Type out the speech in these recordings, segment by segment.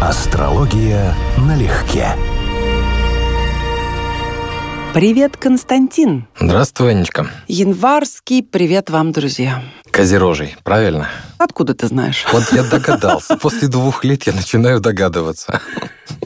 Астрология налегке. Привет, Константин. Здравствуй, Анечка. Январский привет вам, друзья. Козерожий, правильно? Откуда ты знаешь? Вот я догадался. После двух лет я начинаю догадываться.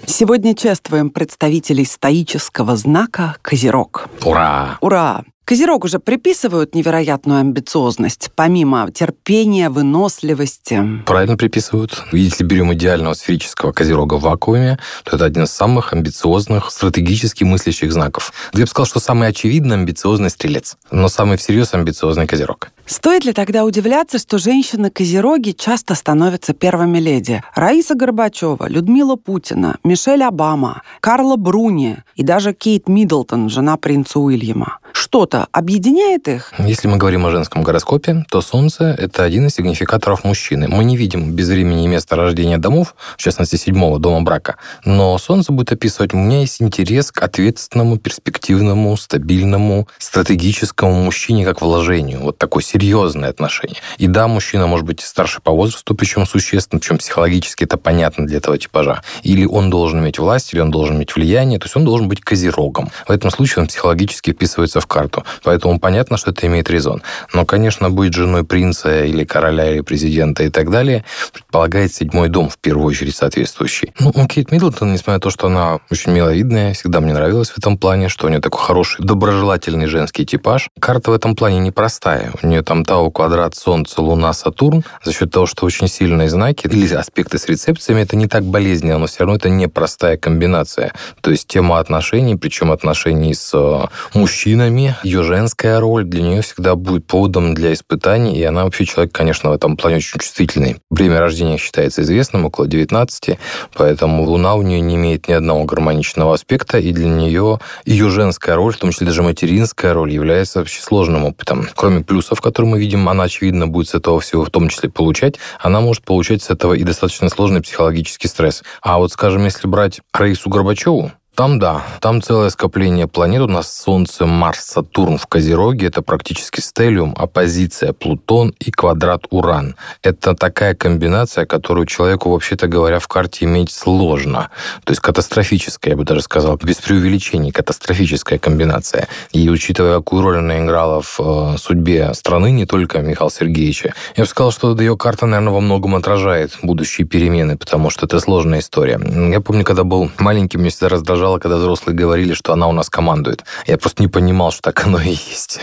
Сегодня чествуем представителей стоического знака Козерог. Ура! Ура! Козерог уже приписывают невероятную амбициозность, помимо терпения, выносливости. Правильно приписывают. Если берем идеального сферического козерога в вакууме, то это один из самых амбициозных, стратегически мыслящих знаков. Я бы сказал, что самый очевидно амбициозный стрелец, но самый всерьез амбициозный козерог. Стоит ли тогда удивляться, что женщины-козероги часто становятся первыми леди? Раиса Горбачева, Людмила Путина, Мишель Обама, Карла Бруни и даже Кейт Миддлтон, жена принца Уильяма. Что-то объединяет их? Если мы говорим о женском гороскопе, то Солнце — это один из сигнификаторов мужчины. Мы не видим без времени и места рождения домов, в частности, седьмого дома брака, но Солнце будет описывать, у меня есть интерес к ответственному, перспективному, стабильному, стратегическому мужчине как вложению. Вот такой серьезное отношение. И да, мужчина может быть старше по возрасту, причем существенно, причем психологически это понятно для этого типажа. Или он должен иметь власть, или он должен иметь влияние, то есть он должен быть козерогом. В этом случае он психологически вписывается в карту. Поэтому понятно, что это имеет резон. Но, конечно, быть женой принца или короля, или президента и так далее, предполагает седьмой дом, в первую очередь, соответствующий. Ну, у Кейт Миддлтон, несмотря на то, что она очень миловидная, всегда мне нравилась в этом плане, что у нее такой хороший, доброжелательный женский типаж. Карта в этом плане непростая. У нее там Тау квадрат Солнце, Луна, Сатурн. За счет того, что очень сильные знаки или аспекты с рецепциями, это не так болезненно, но все равно это непростая комбинация. То есть тема отношений, причем отношений с э, мужчинами, ее женская роль для нее всегда будет поводом для испытаний, и она вообще человек, конечно, в этом плане очень чувствительный. Время рождения считается известным, около 19, поэтому Луна у нее не имеет ни одного гармоничного аспекта, и для нее ее женская роль, в том числе даже материнская роль, является вообще сложным опытом. Кроме плюсов, которые мы видим, она, очевидно, будет с этого всего в том числе получать, она может получать с этого и достаточно сложный психологический стресс. А вот, скажем, если брать Раису Горбачеву, там да, там целое скопление планет. У нас Солнце, Марс, Сатурн в Козероге. Это практически стелиум, оппозиция Плутон и квадрат Уран. Это такая комбинация, которую человеку, вообще-то говоря, в карте иметь сложно. То есть катастрофическая, я бы даже сказал, без преувеличений, катастрофическая комбинация. И учитывая, какую роль она играла в э, судьбе страны, не только Михаила Сергеевича, я бы сказал, что ее карта, наверное, во многом отражает будущие перемены, потому что это сложная история. Я помню, когда был маленьким, мне всегда раздражало раздражало, когда взрослые говорили, что она у нас командует. Я просто не понимал, что так оно и есть.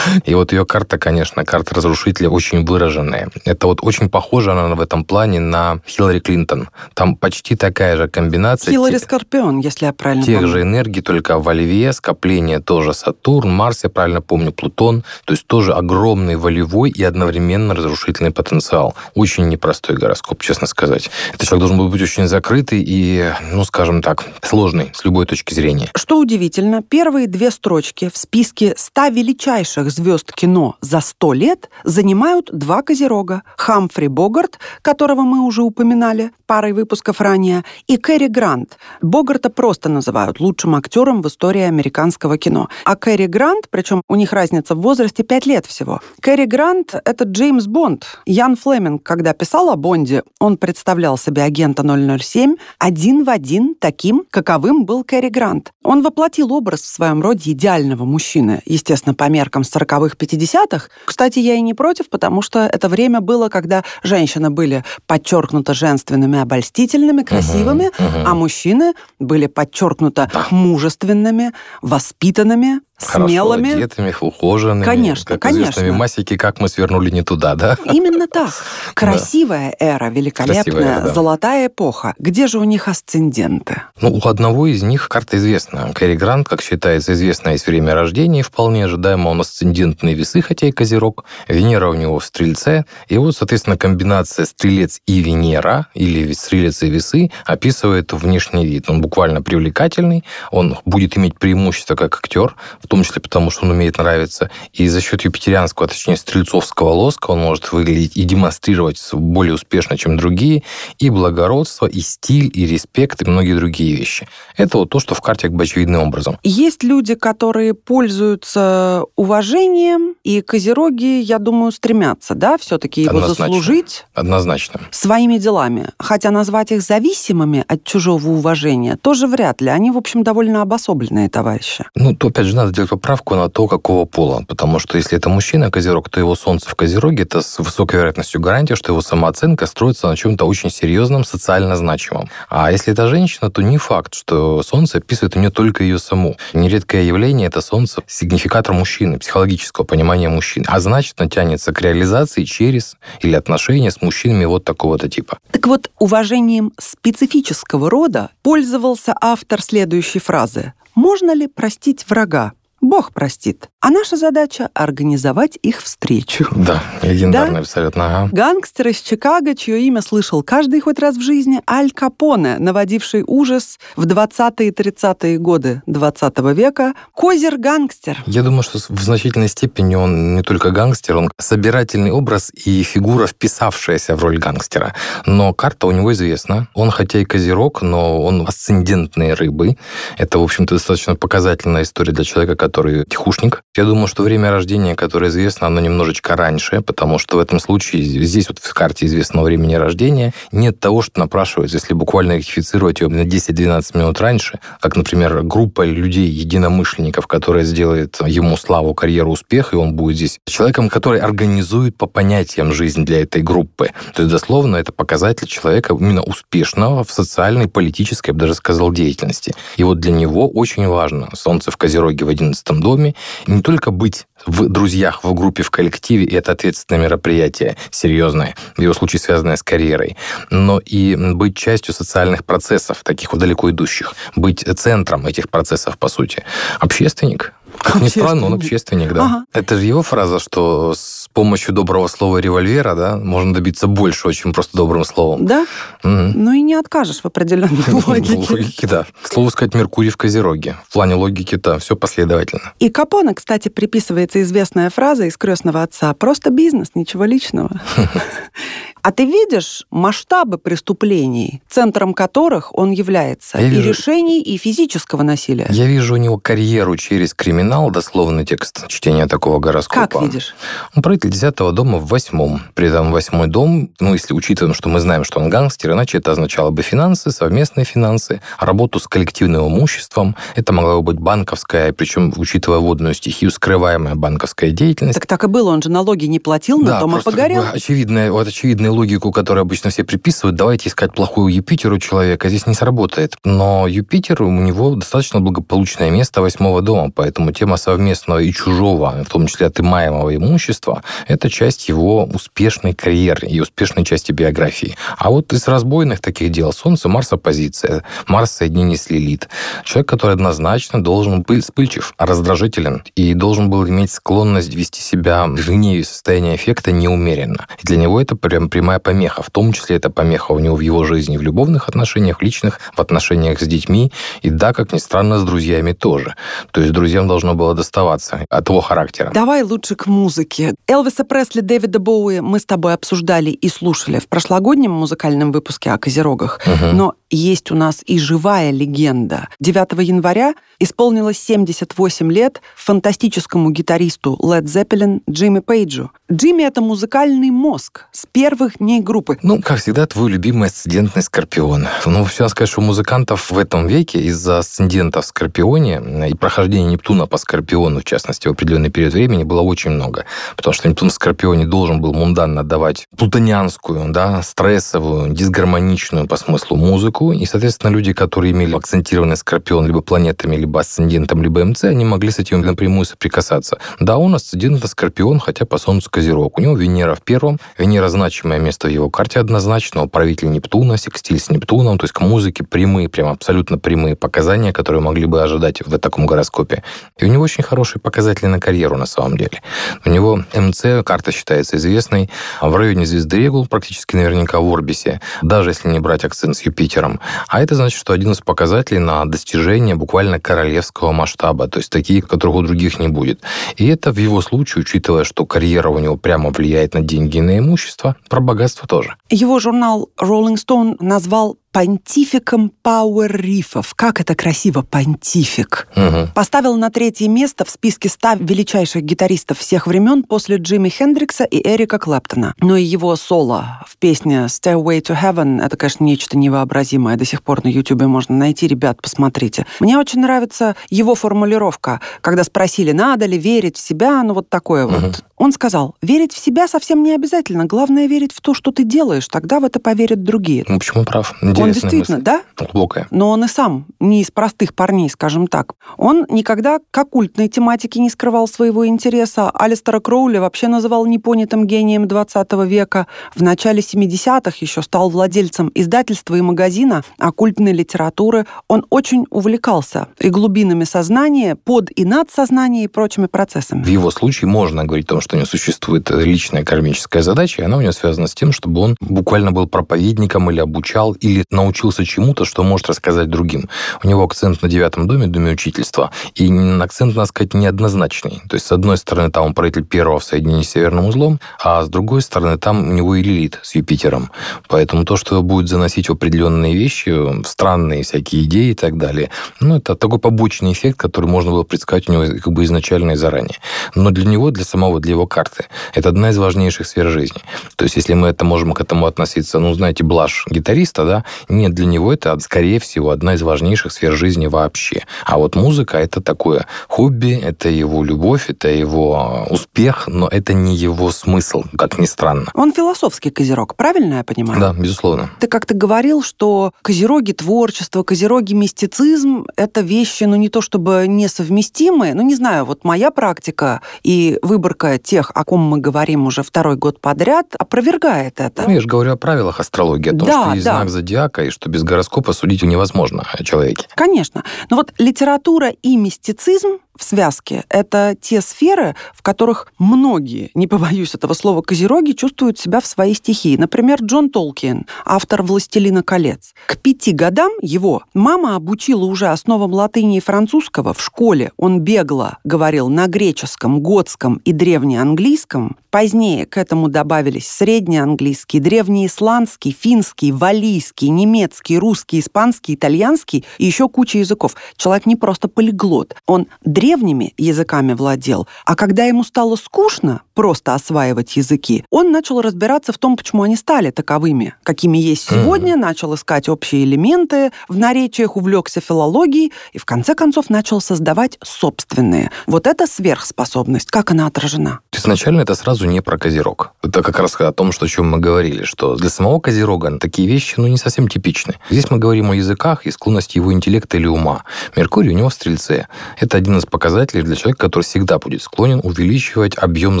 И вот ее карта, конечно, карта разрушителя очень выраженная. Это вот очень похоже она в этом плане на Хиллари Клинтон. Там почти такая же комбинация. Хиллари Скорпион, если я правильно Тех помню. же энергий, только во Льве, скопление тоже Сатурн, Марс, я правильно помню, Плутон. То есть тоже огромный волевой и одновременно разрушительный потенциал. Очень непростой гороскоп, честно сказать. Этот человек должен быть очень закрытый и, ну, скажем так, сложный с любой точки зрения. Что удивительно, первые две строчки в списке 100 величайших звезд кино за 100 лет занимают два козерога. Хамфри Богарт, которого мы уже упоминали парой выпусков ранее, и Кэрри Грант. Богарта просто называют лучшим актером в истории американского кино. А Кэрри Грант, причем у них разница в возрасте 5 лет всего. Кэрри Грант — это Джеймс Бонд. Ян Флеминг, когда писал о Бонде, он представлял себе агента 007 один в один таким, каковым был Кэрри Грант. Он воплотил образ в своем роде идеального мужчины, естественно, по меркам 40-х, 50-х. Кстати, я и не против, потому что это время было, когда женщины были подчеркнуто женственными, обольстительными, красивыми, Мгм, мгм. а мужчины были подчеркнуто мужественными, воспитанными, Хорошо смелыми. одетыми, ухоженными. Конечно, как конечно. мемасики, как мы свернули не туда, да? Именно так. Красивая эра, великолепная, Красивая да. золотая эпоха. Где же у них асценденты? Ну, у одного из них карта известна. Кэрри Грант, как считается, известно из время рождения, вполне ожидаемо он асцендентные весы, хотя и козерог. Венера у него в Стрельце. И вот, соответственно, комбинация Стрелец и Венера, или Стрелец и весы, описывает внешний вид. Он буквально привлекательный, он будет иметь преимущество как актер, в том числе потому, что он умеет нравиться. И за счет юпитерианского, а точнее, стрельцовского лоска он может выглядеть и демонстрировать более успешно, чем другие, и благородство, и стиль, и респект, и многие другие вещи. Это то, то, что в карте как бы очевидным образом. Есть люди, которые пользуются уважением, и козероги, я думаю, стремятся, да, все-таки его Однозначно. заслужить Однозначно. своими делами. Хотя назвать их зависимыми от чужого уважения тоже вряд ли. Они, в общем, довольно обособленные товарищи. Ну, то, опять же, надо делать поправку на то, какого пола. Потому что если это мужчина Козерог, то его солнце в Козероге, это с высокой вероятностью гарантия, что его самооценка строится на чем-то очень серьезном, социально значимом. А если это женщина, то не факт, что солнце описывает у нее только ее саму. Нередкое явление это солнце сигнификатор мужчины, психологического понимания мужчины. А значит, оно тянется к реализации через или отношения с мужчинами вот такого-то типа. Так вот, уважением специфического рода пользовался автор следующей фразы. «Можно ли простить врага? Бог простит. А наша задача – организовать их встречу». Да, легендарно абсолютно. Ага. Гангстер из Чикаго, чье имя слышал каждый хоть раз в жизни, Аль Капоне, наводивший ужас в 20-е и 30-е годы 20 века, козер-гангстер. Я думаю, что в значительной степени он не только гангстер, он собирательный образ и фигура, вписавшаяся в роль гангстера. Но карта у него известна. Он хотя и козерог, но он асцендентные рыбы. Это, в общем-то, достаточно показательная история для человека, который тихушник. Я думаю, что время рождения, которое известно, оно немножечко раньше, потому что в этом случае здесь вот в карте известного времени рождения нет того, что напрашивается, если буквально ректифицировать ее на 10-12 минут раньше, как, например, группа людей, единомышленников, которая сделает ему славу, карьеру, успех, и он будет здесь человеком, который организует по понятиям жизнь для этой группы. То есть, дословно, это показатель человека именно успешного в социальной, политической, я бы даже сказал, деятельности. И вот для него очень важно солнце в Козероге в 11 доме, не только быть в друзьях, в группе, в коллективе, и это ответственное мероприятие, серьезное, в его случае связанное с карьерой, но и быть частью социальных процессов, таких вот далеко идущих, быть центром этих процессов, по сути. Общественник, как ни странно, он общественник, да. Ага. Это же его фраза, что с помощью доброго слова револьвера, да, можно добиться большего, чем просто добрым словом. Да? Мгм. Ну и не откажешь в определенной логике. Логики, да. К слову сказать, Меркурий в Козероге. В плане логики, да, все последовательно. И Капоне, кстати, приписывается известная фраза из «Крестного отца» «Просто бизнес, ничего личного». А ты видишь масштабы преступлений, центром которых он является, Я и вижу. решений, и физического насилия? Я вижу у него карьеру через криминал, дословный текст чтения такого гороскопа. Как видишь? Он правитель 10 дома в восьмом. При этом восьмой дом, ну, если учитываем, что мы знаем, что он гангстер, иначе это означало бы финансы, совместные финансы, работу с коллективным имуществом. Это могла бы быть банковская, причем, учитывая водную стихию, скрываемая банковская деятельность. Так так и было, он же налоги не платил, и просто как погорел. очевидная, вот очевидную логику, которую обычно все приписывают, давайте искать плохую Юпитер у человека, здесь не сработает. Но Юпитер, у него достаточно благополучное место восьмого дома, поэтому тема совместного и чужого, в том числе отымаемого имущества, это часть его успешной карьеры и успешной части биографии. А вот из разбойных таких дел Солнце, Марс оппозиция, Марс соединение с Лилит. Человек, который однозначно должен быть вспыльчив, раздражителен и должен был иметь склонность вести себя в гневе состояние эффекта неумеренно. И для него это прям прямая помеха. В том числе это помеха у него в его жизни, в любовных отношениях, личных, в отношениях с детьми. И да, как ни странно, с друзьями тоже. То есть друзьям должно было доставаться от его характера. Давай лучше к музыке. Элвиса Пресли, Дэвида Боуи мы с тобой обсуждали и слушали в прошлогоднем музыкальном выпуске о Козерогах. Мгм. Но есть у нас и живая легенда. 9 января исполнилось 78 лет фантастическому гитаристу Led Zeppelin Джимми Пейджу. Джимми — это музыкальный мозг с первых дней группы. Ну, как всегда, твой любимый асцендентный скорпион. Ну, все сказать, что у музыкантов в этом веке из-за асцендента в скорпионе и прохождения Нептуна по скорпиону, в частности, в определенный период времени было очень много. Потому что Нептун в скорпионе должен был мунданно давать плутонианскую, да, стрессовую, дисгармоничную по смыслу музыку. И, соответственно, люди, которые имели акцентированный скорпион либо планетами, либо асцендентом, либо МЦ, они могли с этим напрямую соприкасаться. Да, он асцендент скорпион, хотя по Солнцу Козерог. У него Венера в первом. Венера значимое место в его карте однозначно. Он правитель Нептуна, секстиль с Нептуном. То есть к музыке прямые, прям абсолютно прямые показания, которые могли бы ожидать в таком гороскопе. И у него очень хорошие показатели на карьеру на самом деле. У него МЦ, карта считается известной, в районе звезды Регул, практически наверняка в Орбисе, даже если не брать акцент с Юпитером. А это значит, что один из показателей на достижение буквально королевского масштаба, то есть такие, которых у других не будет. И это в его случае, учитывая, что карьера у него прямо влияет на деньги и на имущество, богатство тоже. Его журнал Rolling Stone назвал понтификом пауэр-рифов. Как это красиво, понтифик. Угу. Поставил на третье место в списке 100 величайших гитаристов всех времен после Джимми Хендрикса и Эрика Клэптона. Но и его соло в песне Stairway to Heaven — это, конечно, нечто невообразимое. До сих пор на Ютубе можно найти. Ребят, посмотрите. Мне очень нравится его формулировка, когда спросили, надо ли верить в себя, ну вот такое угу. вот. Он сказал, верить в себя совсем не обязательно. Главное верить в то, что ты делаешь. Тогда в это поверят другие. Ну, почему прав? Интересная он действительно, мысль. да? Глубокая. Но он и сам не из простых парней, скажем так. Он никогда к оккультной тематике не скрывал своего интереса. Алистера Кроули вообще называл непонятым гением 20 века. В начале 70-х еще стал владельцем издательства и магазина оккультной литературы. Он очень увлекался и глубинами сознания, под и над сознанием и прочими процессами. В его случае можно говорить о том, что у него существует личная кармическая задача, и она у него связана с тем, чтобы он буквально был проповедником или обучал, или научился чему-то, что может рассказать другим. У него акцент на девятом доме, доме учительства, и акцент, надо сказать, неоднозначный. То есть, с одной стороны, там он правитель первого в соединении с северным узлом, а с другой стороны, там у него и с Юпитером. Поэтому то, что будет заносить определенные вещи, странные всякие идеи и так далее, ну, это такой побочный эффект, который можно было предсказать у него как бы изначально и заранее. Но для него, для самого, для его карты, это одна из важнейших сфер жизни. То есть, если мы это можем к этому относиться, ну, знаете, блажь гитариста, да, нет, для него это, скорее всего, одна из важнейших сфер жизни вообще. А вот музыка — это такое хобби, это его любовь, это его успех, но это не его смысл, как ни странно. Он философский козерог, правильно я понимаю? Да, безусловно. Ты как-то говорил, что козероги творчество, козероги мистицизм — это вещи, ну, не то чтобы несовместимые, ну, не знаю, вот моя практика и выборка тех, о ком мы говорим уже второй год подряд, опровергает это. Ну, я же говорю о правилах астрологии, о том, да, что есть да. знак зодиака, и что без гороскопа судить невозможно о человеке. Конечно. Но вот литература и мистицизм в связке. Это те сферы, в которых многие, не побоюсь этого слова, козероги чувствуют себя в своей стихии. Например, Джон Толкин, автор «Властелина колец». К пяти годам его мама обучила уже основам латыни и французского в школе. Он бегло говорил на греческом, готском и древнеанглийском. Позднее к этому добавились среднеанглийский, древнеисландский, финский, валийский, немецкий, русский, испанский, итальянский и еще куча языков. Человек не просто полиглот. Он древними языками владел, а когда ему стало скучно просто осваивать языки, он начал разбираться в том, почему они стали таковыми, какими есть сегодня, mm-hmm. начал искать общие элементы в наречиях, увлекся филологией и в конце концов начал создавать собственные. Вот эта сверхспособность, как она отражена? Изначально это сразу не про Козерог. Это как раз о том, что, о чем мы говорили, что для самого Козерога такие вещи ну, не совсем типичны. Здесь мы говорим о языках и склонности его интеллекта или ума. Меркурий у него в Стрельце. Это один из показателей для человека, который всегда будет склонен увеличивать объем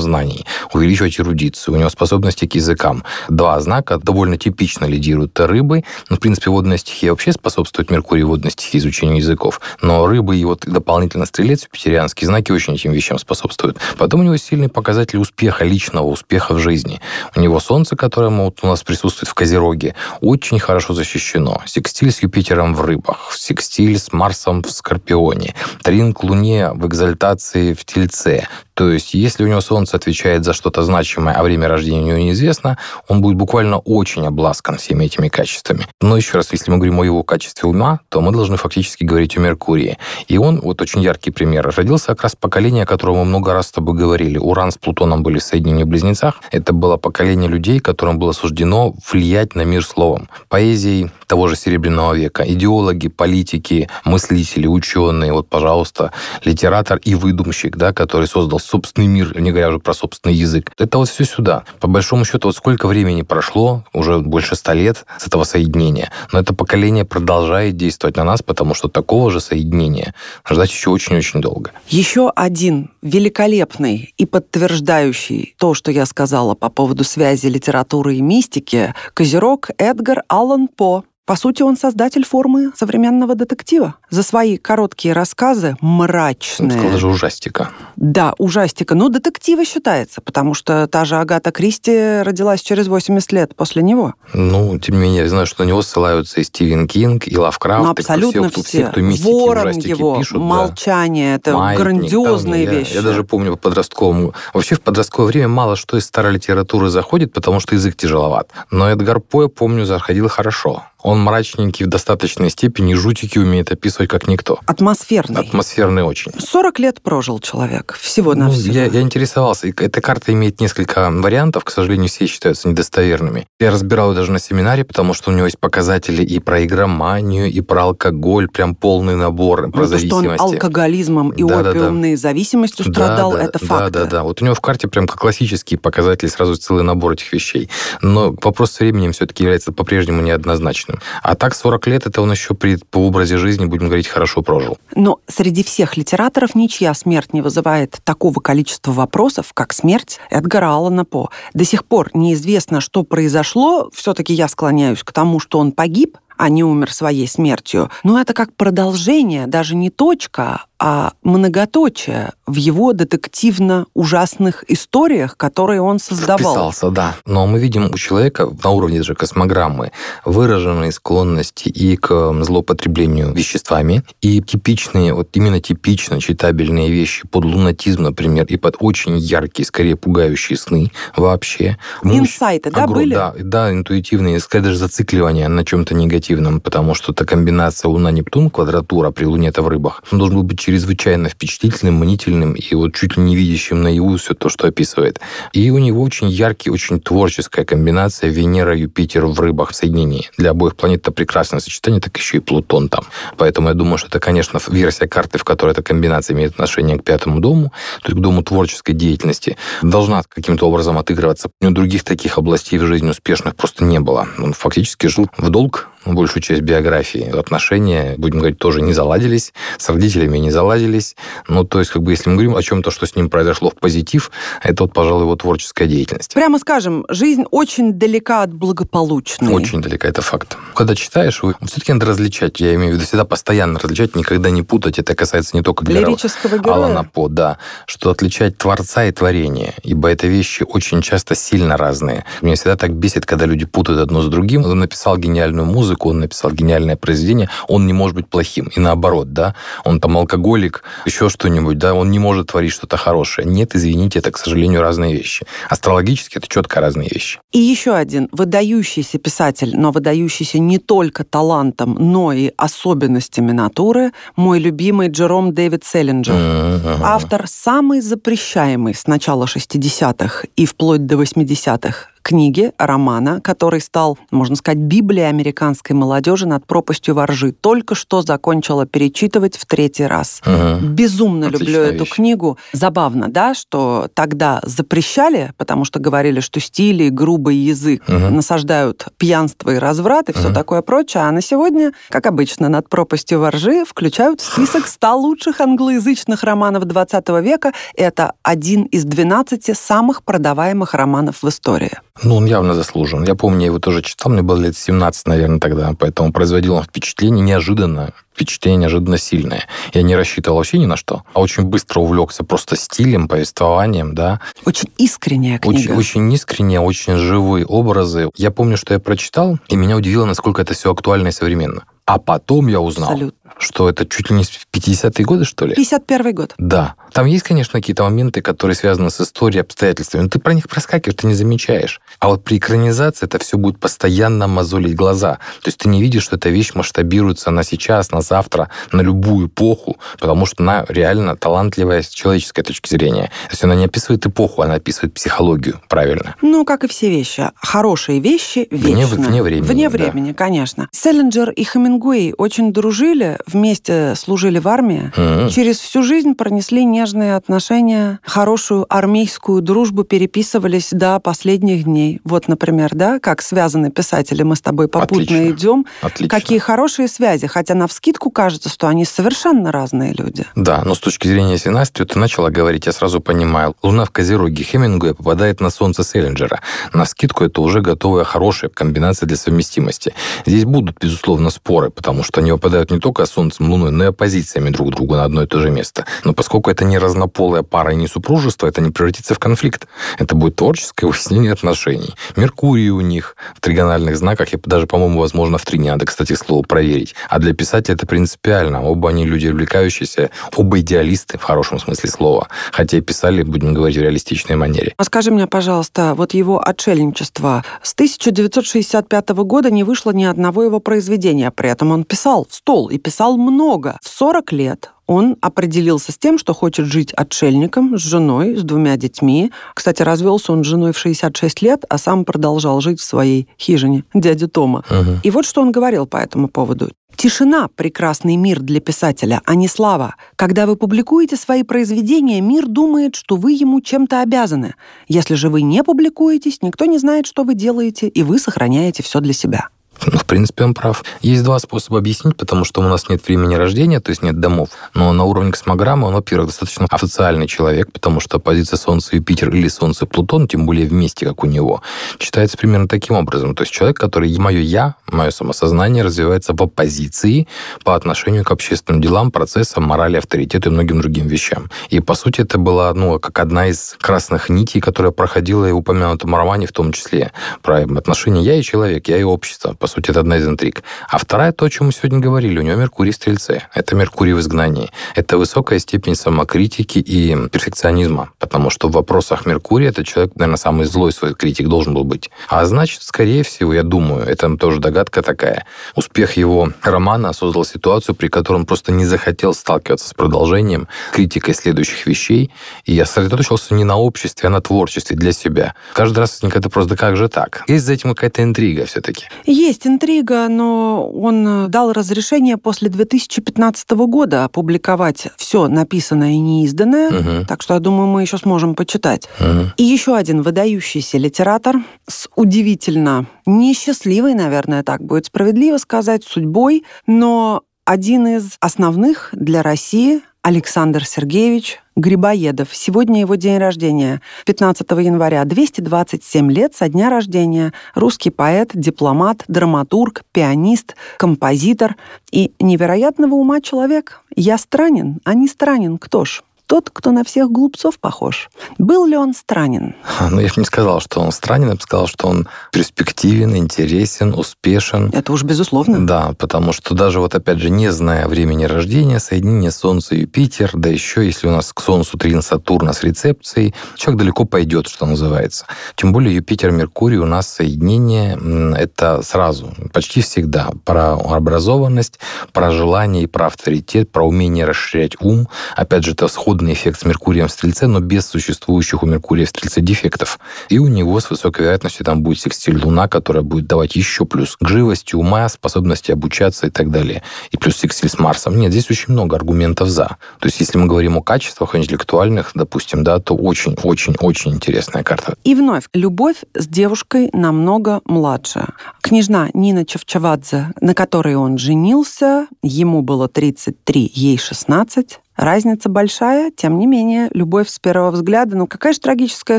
знаний, увеличивать эрудицию. У него способности к языкам. Два знака довольно типично лидируют. Рыбы. Ну, в принципе, водная стихия вообще способствует Меркурию водной стихии изучению языков. Но рыбы и вот дополнительно стрелец, юпитерианские знаки очень этим вещам способствуют. Потом у него сильный показатель успеха, личного успеха в жизни. У него Солнце, которое вот у нас присутствует в Козероге, очень хорошо защищено. Секстиль с Юпитером в рыбах, секстиль с Марсом в Скорпионе, трин Луне в экзальтации в Тельце. То есть, если у него Солнце отвечает за что-то значимое, а время рождения у него неизвестно, он будет буквально очень обласкан всеми этими качествами. Но еще раз, если мы говорим о его качестве ума, то мы должны фактически говорить о Меркурии. И он, вот очень яркий пример, родился как раз поколение, о котором мы много раз с тобой говорили. Уран с Плутоном были в соединении близнецах. Это было поколение людей, которым было суждено влиять на мир словом. Поэзией того же Серебряного века. Идеологи, политики, мыслители, ученые. Вот, пожалуйста, литератор и выдумщик, да, который создал собственный мир, не говоря уже про собственный язык. Это вот все сюда. По большому счету, вот сколько времени прошло, уже больше ста лет с этого соединения, но это поколение продолжает действовать на нас, потому что такого же соединения ждать еще очень-очень долго. Еще один великолепный и подтверждающий то, что я сказала по поводу связи литературы и мистики, козерог Эдгар Аллан По. По сути, он создатель формы современного детектива. За свои короткие рассказы мрачные. Он сказал даже ужастика. Да, ужастика. Но детектива считается, потому что та же Агата Кристи родилась через 80 лет после него. Ну, тем не менее, я знаю, что на него ссылаются и Стивен Кинг, и Лавкрафт. Ну, абсолютно все. все. Кто, все, кто Ворон его, пишут, «Молчание». Да. Это Маятник, грандиозные да, вещи. Я, я даже помню по подростковому. Вообще в подростковое время мало что из старой литературы заходит, потому что язык тяжеловат. Но Эдгар По, помню, заходил хорошо Он мрачненький в достаточной степени, жутики умеет описывать как никто. Атмосферный. Атмосферный очень. 40 лет прожил человек, всего на Ну, я, я интересовался. Эта карта имеет несколько вариантов, к сожалению, все считаются недостоверными. Я разбирал ее даже на семинаре, потому что у него есть показатели и про игроманию, и про алкоголь, прям полный набор, про Ну, то, что он зависимости. алкоголизмом и Да-да-да. опиумной зависимостью страдал, да, это да, факт. Да, да, да. Вот у него в карте прям как классические показатели, сразу целый набор этих вещей. Но вопрос с временем все-таки является по-прежнему неоднозначным. А так 40 лет это он еще при, по образе жизни, будем говорить, хорошо прожил. Но среди всех литераторов ничья смерть не вызывает такого количества вопросов, как смерть Эдгара Аллана По. До сих пор неизвестно, что произошло. Все-таки я склоняюсь к тому, что он погиб, а не умер своей смертью. Но это как продолжение, даже не точка, а многоточие в его детективно-ужасных историях, которые он создавал. Вписался, да. Но мы видим у человека на уровне даже космограммы выраженные склонности и к злоупотреблению веществами, и типичные, вот именно типично читабельные вещи под лунатизм, например, и под очень яркие, скорее пугающие сны вообще. Инсайты, да, Огром- были? Да, да, интуитивные, сказать, даже зацикливание на чем-то негативном, потому что это комбинация Луна-Нептун, квадратура при Луне это в рыбах. Он должен был быть чрезвычайно впечатлительным, мнительным и вот чуть ли не видящим наяву все то, что описывает. И у него очень яркий, очень творческая комбинация Венера-Юпитер в рыбах в соединении. Для обоих планет это прекрасное сочетание, так еще и Плутон там. Поэтому я думаю, что это, конечно, версия карты, в которой эта комбинация имеет отношение к пятому дому, то есть к дому творческой деятельности, должна каким-то образом отыгрываться. У других таких областей в жизни успешных просто не было. Он фактически жил в долг большую часть биографии. Отношения, будем говорить, тоже не заладились, с родителями не заладились. Ну, то есть, как бы, если мы говорим о чем-то, что с ним произошло в позитив, это вот, пожалуй, его творческая деятельность. Прямо скажем, жизнь очень далека от благополучной. Очень далека, это факт. Когда читаешь, вы все-таки надо различать. Я имею в виду всегда постоянно различать, никогда не путать. Это касается не только для Лирического героя. Алана По, да. Что отличать творца и творение. Ибо это вещи очень часто сильно разные. Меня всегда так бесит, когда люди путают одно с другим. Он написал гениальную музыку, он написал гениальное произведение, он не может быть плохим. И наоборот, да. Он там алкоголик, еще что-нибудь, да, он не может творить что-то хорошее. Нет, извините, это, к сожалению, разные вещи. Астрологически это четко разные вещи. И еще один выдающийся писатель, но выдающийся не только талантом, но и особенностями натуры, мой любимый Джером Дэвид Селлинджер. Мгм. Автор самый запрещаемый с начала 60-х и вплоть до 80-х книги, романа, который стал, можно сказать, Библией американской молодежи над пропастью воржи. Только что закончила перечитывать в третий раз. Мгм. Безумно люблю Отличная эту вещь. книгу. Забавно, да, что тогда запрещали, потому что говорили, что стиль и грубый язык Мгм. насаждают пьянство и разврат и все Мгм. такое прочее. А на сегодня, как обычно, над пропастью воржи включают в список 100 лучших англоязычных романов 20 века. Это один из 12 самых продаваемых романов в истории. Ну, он явно заслужен. Я помню, я его тоже читал, мне было лет 17, наверное, тогда, поэтому производил он впечатление неожиданно, впечатление неожиданно сильное. Я не рассчитывал вообще ни на что, а очень быстро увлекся просто стилем, повествованием, да. Очень искренняя Очень, книга. очень искренне, очень живые образы. Я помню, что я прочитал, и меня удивило, насколько это все актуально и современно. А потом я узнал, Абсолютно. Что это чуть ли не с 50-е годы, что ли? 51 год. Да. Там есть, конечно, какие-то моменты, которые связаны с историей, обстоятельствами, но ты про них проскакиваешь, ты не замечаешь. А вот при экранизации это все будет постоянно мозолить глаза. То есть ты не видишь, что эта вещь масштабируется на сейчас, на завтра, на любую эпоху, потому что она реально талантливая с человеческой точки зрения. То есть она не описывает эпоху, она описывает психологию, правильно. Ну, как и все вещи. Хорошие вещи Вне- вечно. вне времени, Вне да. времени, конечно. Селлинджер и Хемингуэй очень дружили, вместе служили в армии. М. Через всю жизнь пронесли нежные отношения, хорошую армейскую дружбу, переписывались до последних дней. Вот, например, да, как связаны писатели, мы с тобой попутно Отлично. идем. Отлично. Какие хорошие связи, хотя на вскидку кажется, что они совершенно разные люди. Да, но с точки зрения синастрии, ты начала говорить, я сразу понимаю. Луна в Козероге Хемингуэя попадает на Солнце Селлинджера. На скидку это уже готовая хорошая комбинация для совместимости. Здесь будут, безусловно, споры, потому что они попадают не только Солнце Солнцем, Луной, но и оппозициями друг другу на одно и то же место. Но поскольку это не разнополая пара и не супружество, это не превратится в конфликт. Это будет творческое выяснение отношений. Меркурий у них в тригональных знаках, и даже, по-моему, возможно, в три не надо, кстати, слово проверить. А для писателя это принципиально. Оба они люди увлекающиеся, оба идеалисты в хорошем смысле слова. Хотя и писали, будем говорить, в реалистичной манере. А скажи мне, пожалуйста, вот его отшельничество. С 1965 года не вышло ни одного его произведения. При этом он писал в стол и писал много. В 40 лет он определился с тем, что хочет жить отшельником с женой, с двумя детьми. Кстати, развелся он с женой в 66 лет, а сам продолжал жить в своей хижине дяди Тома. Угу. И вот что он говорил по этому поводу. Тишина – прекрасный мир для писателя, а не слава. Когда вы публикуете свои произведения, мир думает, что вы ему чем-то обязаны. Если же вы не публикуетесь, никто не знает, что вы делаете, и вы сохраняете все для себя. Ну, в принципе, он прав. Есть два способа объяснить, потому что у нас нет времени рождения, то есть нет домов. Но на уровне космограммы он, во-первых, достаточно официальный человек, потому что позиция Солнца Юпитер или Солнце Плутон, тем более вместе, как у него, читается примерно таким образом. То есть человек, который мое «я», мое самосознание развивается в оппозиции по отношению к общественным делам, процессам, морали, авторитету и многим другим вещам. И, по сути, это была, ну, как одна из красных нитей, которая проходила и в упомянутом романе в том числе, про отношения «я» и человек, «я» и общество по сути, это одна из интриг. А вторая, то, о чем мы сегодня говорили, у него Меркурий Стрельце. Это Меркурий в изгнании. Это высокая степень самокритики и перфекционизма, потому что в вопросах Меркурия этот человек, наверное, самый злой свой критик должен был быть. А значит, скорее всего, я думаю, это тоже догадка такая, успех его романа создал ситуацию, при которой он просто не захотел сталкиваться с продолжением, критикой следующих вещей, и я сосредоточился не на обществе, а на творчестве для себя. Каждый раз возникает вопрос, да как же так? Есть за этим какая-то интрига все-таки? Есть есть интрига, но он э, дал разрешение после 2015 года опубликовать все написанное и неизданное, угу. так что я думаю, мы еще сможем почитать. Угу. И еще один выдающийся литератор с удивительно несчастливой, наверное, так будет справедливо сказать, судьбой, но один из основных для России Александр Сергеевич Грибоедов. Сегодня его день рождения, 15 января, 227 лет со дня рождения. Русский поэт, дипломат, драматург, пианист, композитор и невероятного ума человек. Я странен, а не странен кто ж? Тот, кто на всех глупцов похож. Был ли он странен? Ну, я бы не сказал, что он странен, я бы сказал, что он перспективен, интересен, успешен. Это уж безусловно. Да, потому что даже вот опять же, не зная времени рождения, соединение Солнца и Юпитер, да еще если у нас к Солнцу Трин Сатурна с рецепцией, человек далеко пойдет, что называется. Тем более Юпитер, Меркурий у нас соединение это сразу, почти всегда про образованность, про желание и про авторитет, про умение расширять ум. Опять же, это сход сходный эффект с Меркурием в Стрельце, но без существующих у Меркурия в Стрельце дефектов. И у него с высокой вероятностью там будет секстиль Луна, которая будет давать еще плюс к живости ума, способности обучаться и так далее. И плюс секстиль с Марсом. Нет, здесь очень много аргументов за. То есть, если мы говорим о качествах интеллектуальных, допустим, да, то очень-очень-очень интересная карта. И вновь, любовь с девушкой намного младше. Княжна Нина Чевчавадзе, на которой он женился, ему было 33, ей 16, Разница большая, тем не менее, любовь с первого взгляда. Ну, какая же трагическая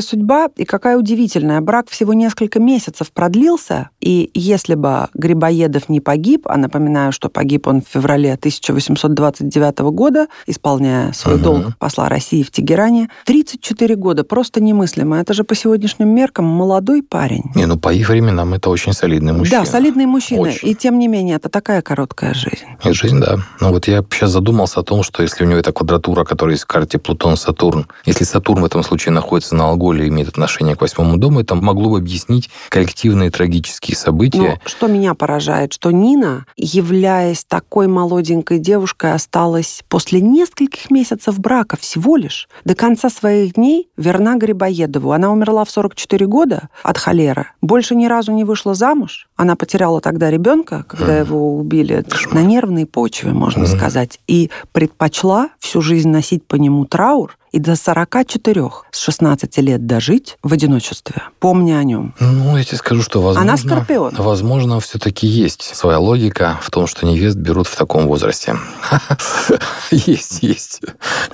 судьба и какая удивительная. Брак всего несколько месяцев продлился, и если бы Грибоедов не погиб, а напоминаю, что погиб он в феврале 1829 года, исполняя свой uh-huh. долг посла России в Тегеране, 34 года, просто немыслимо. Это же по сегодняшним меркам молодой парень. Не, ну по их временам это очень солидный мужчина. Да, солидный мужчина. Очень. И тем не менее, это такая короткая жизнь. Жизнь, да. Ну вот я сейчас задумался о том, что если у него это квадратура, которая есть в карте Плутон-Сатурн. Если Сатурн в этом случае находится на Алголе и имеет отношение к восьмому дому, это могло бы объяснить коллективные трагические события. Но что меня поражает, что Нина, являясь такой молоденькой девушкой, осталась после нескольких месяцев брака всего лишь до конца своих дней верна Грибоедову. Она умерла в 44 года от холеры. Больше ни разу не вышла замуж. Она потеряла тогда ребенка, когда mm. его убили Кошмар. на нервной почве, можно mm. сказать, и предпочла всю жизнь носить по нему траур и до 44 с 16 лет дожить в одиночестве, помня о нем. Ну, я тебе скажу, что возможно... Она скорпион. Возможно, все-таки есть своя логика в том, что невест берут в таком возрасте. Есть, есть.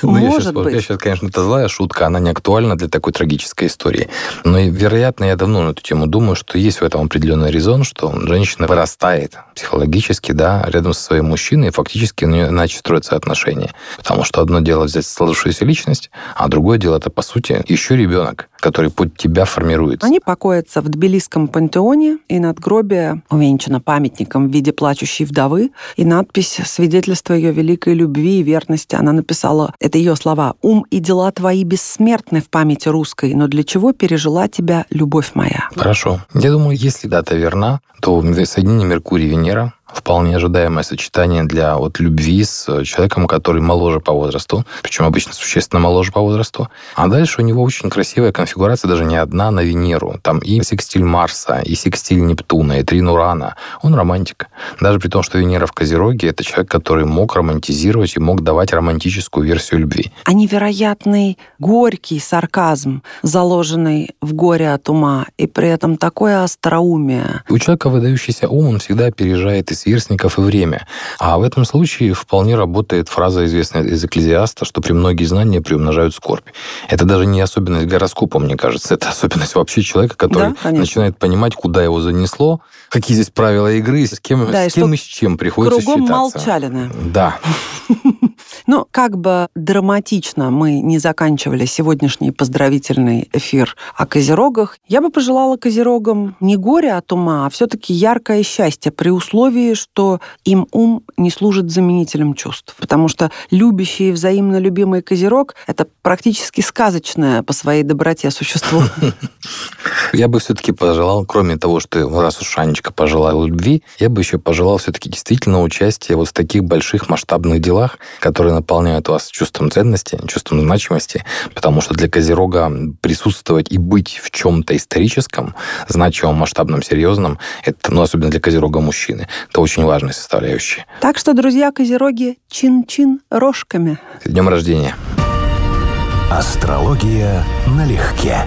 Ну, Может быть. Я сейчас, конечно, это злая шутка, она не актуальна для такой трагической истории. Но, вероятно, я давно на эту тему думаю, что есть в этом определенный резон, что женщина вырастает психологически, да, рядом со своим мужчиной, и фактически у нее иначе строятся отношения. Потому что одно дело взять сложившуюся личность, а другое дело это, по сути, еще ребенок, который под тебя формируется. Они покоятся в Тбилисском пантеоне, и надгробие увенчано памятником в виде плачущей вдовы, и надпись «Свидетельство ее великой любви и верности». Она написала, это ее слова, «Ум и дела твои бессмертны в памяти русской, но для чего пережила тебя любовь моя?» Хорошо. Я думаю, если дата верна, то соединение Меркурий-Венера вполне ожидаемое сочетание для вот любви с человеком, который моложе по возрасту, причем обычно существенно моложе по возрасту. А дальше у него очень красивая конфигурация, даже не одна на Венеру. Там и секстиль Марса, и секстиль Нептуна, и трин Урана. Он романтик. Даже при том, что Венера в Козероге, это человек, который мог романтизировать и мог давать романтическую версию любви. А невероятный горький сарказм, заложенный в горе от ума, и при этом такое остроумие. У человека выдающийся ум, он всегда опережает и сверстников, и время. А в этом случае вполне работает фраза, известная из Экклезиаста, что при многие знания приумножают скорбь. Это даже не особенность гороскопа, мне кажется, это особенность вообще человека, который Да, конечно. начинает понимать, куда его занесло, какие здесь правила игры, с кем, Да, и с кем что и с чем приходится Кругом считаться. молчалины. Да. Ну, как бы драматично мы не заканчивали сегодняшний поздравительный эфир о козерогах, я бы пожелала козерогам не горя от ума, а все-таки яркое счастье при условии, что им ум не служит заменителем чувств. Потому что любящий и взаимно любимый козерог — это практически сказочное по своей доброте существо. Я бы все-таки пожелал, кроме того, что раз уж Анечка пожелала любви, я бы еще пожелал все-таки действительно участия вот в таких больших масштабных делах, которые наполняют вас чувством ценности, чувством значимости, потому что для Козерога присутствовать и быть в чем-то историческом, значимом, масштабном, серьезном, это, ну, особенно для Козерога мужчины, это очень важная составляющая. Так что, друзья козероги, чин-чин рожками. С днем рождения! Астрология налегке.